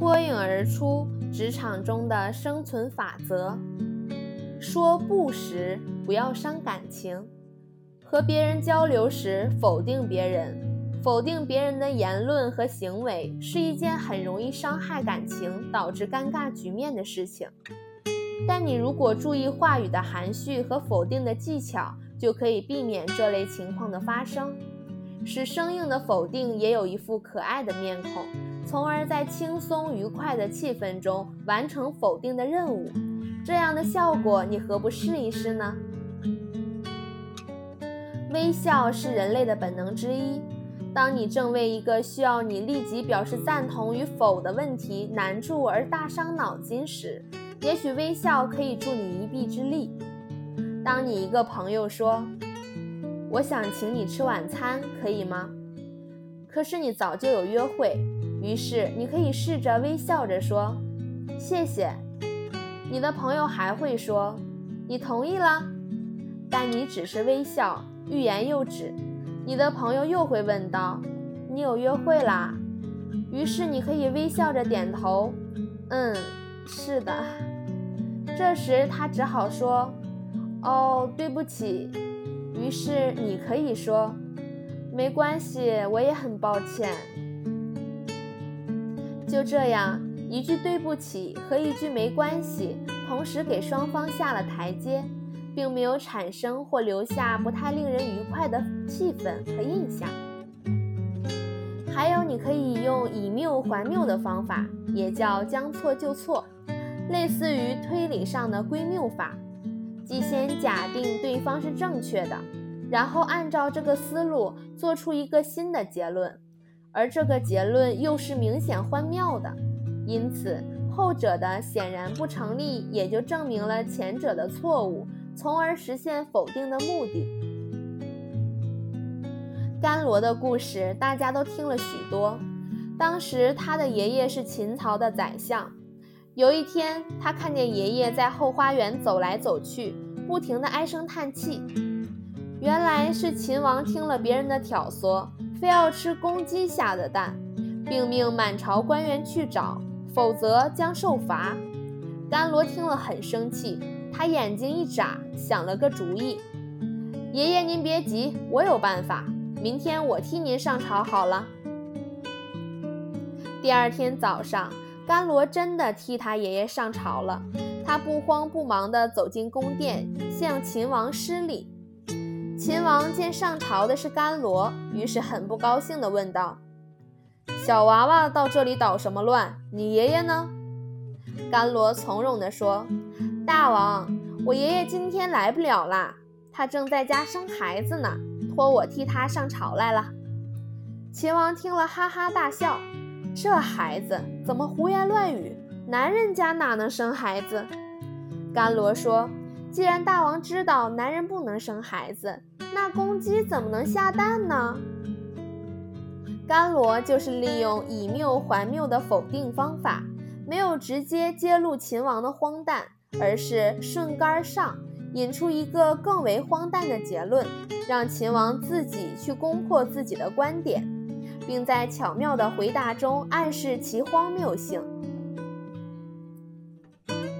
脱颖而出职场中的生存法则：说不时不要伤感情。和别人交流时否定别人，否定别人的言论和行为是一件很容易伤害感情、导致尴尬局面的事情。但你如果注意话语的含蓄和否定的技巧，就可以避免这类情况的发生，使生硬的否定也有一副可爱的面孔，从而在轻松愉快的气氛中完成否定的任务。这样的效果，你何不试一试呢？微笑是人类的本能之一。当你正为一个需要你立即表示赞同与否的问题难住而大伤脑筋时，也许微笑可以助你一臂之力。当你一个朋友说：“我想请你吃晚餐，可以吗？”可是你早就有约会，于是你可以试着微笑着说：“谢谢。”你的朋友还会说：“你同意了。”但你只是微笑。欲言又止，你的朋友又会问道：“你有约会啦？”于是你可以微笑着点头：“嗯，是的。”这时他只好说：“哦，对不起。”于是你可以说：“没关系，我也很抱歉。”就这样，一句对不起和一句没关系，同时给双方下了台阶。并没有产生或留下不太令人愉快的气氛和印象。还有，你可以用以谬还谬的方法，也叫将错就错，类似于推理上的归谬法，即先假定对方是正确的，然后按照这个思路做出一个新的结论，而这个结论又是明显荒谬的，因此后者的显然不成立，也就证明了前者的错误。从而实现否定的目的。甘罗的故事大家都听了许多。当时他的爷爷是秦朝的宰相。有一天，他看见爷爷在后花园走来走去，不停地唉声叹气。原来是秦王听了别人的挑唆，非要吃公鸡下的蛋，并命满朝官员去找，否则将受罚。甘罗听了很生气。他眼睛一眨，想了个主意：“爷爷，您别急，我有办法。明天我替您上朝好了。”第二天早上，甘罗真的替他爷爷上朝了。他不慌不忙地走进宫殿，向秦王施礼。秦王见上朝的是甘罗，于是很不高兴地问道：“小娃娃到这里捣什么乱？你爷爷呢？”甘罗从容地说。大王，我爷爷今天来不了啦，他正在家生孩子呢，托我替他上朝来了。秦王听了哈哈大笑，这孩子怎么胡言乱语？男人家哪能生孩子？甘罗说：“既然大王知道男人不能生孩子，那公鸡怎么能下蛋呢？”甘罗就是利用以谬还谬的否定方法，没有直接揭露秦王的荒诞。而是顺杆上，引出一个更为荒诞的结论，让秦王自己去攻破自己的观点，并在巧妙的回答中暗示其荒谬性。